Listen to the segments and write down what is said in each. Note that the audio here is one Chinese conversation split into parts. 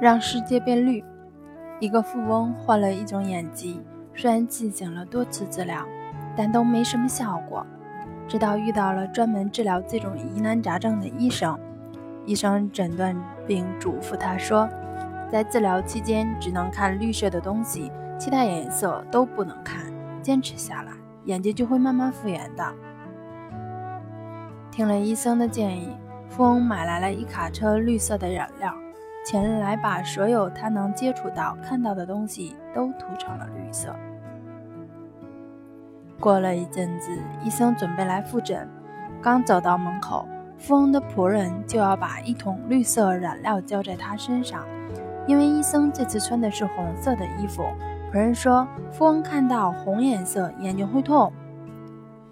让世界变绿。一个富翁患了一种眼疾，虽然进行了多次治疗，但都没什么效果。直到遇到了专门治疗这种疑难杂症的医生，医生诊断并嘱咐他说，在治疗期间只能看绿色的东西，其他颜色都不能看。坚持下来，眼睛就会慢慢复原的。听了医生的建议，富翁买来了一卡车绿色的染料。前来把所有他能接触到、看到的东西都涂成了绿色。过了一阵子，医生准备来复诊，刚走到门口，富翁的仆人就要把一桶绿色染料浇在他身上。因为医生这次穿的是红色的衣服，仆人说：“富翁看到红颜色，眼睛会痛。”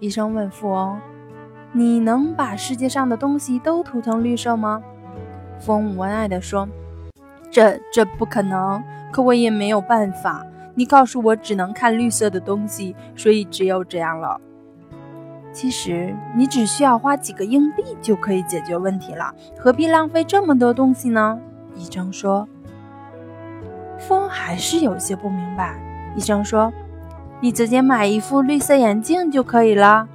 医生问富翁：“你能把世界上的东西都涂成绿色吗？”风无奈地说。这这不可能，可我也没有办法。你告诉我只能看绿色的东西，所以只有这样了。其实你只需要花几个硬币就可以解决问题了，何必浪费这么多东西呢？医生说。风还是有些不明白。医生说：“你直接买一副绿色眼镜就可以了。”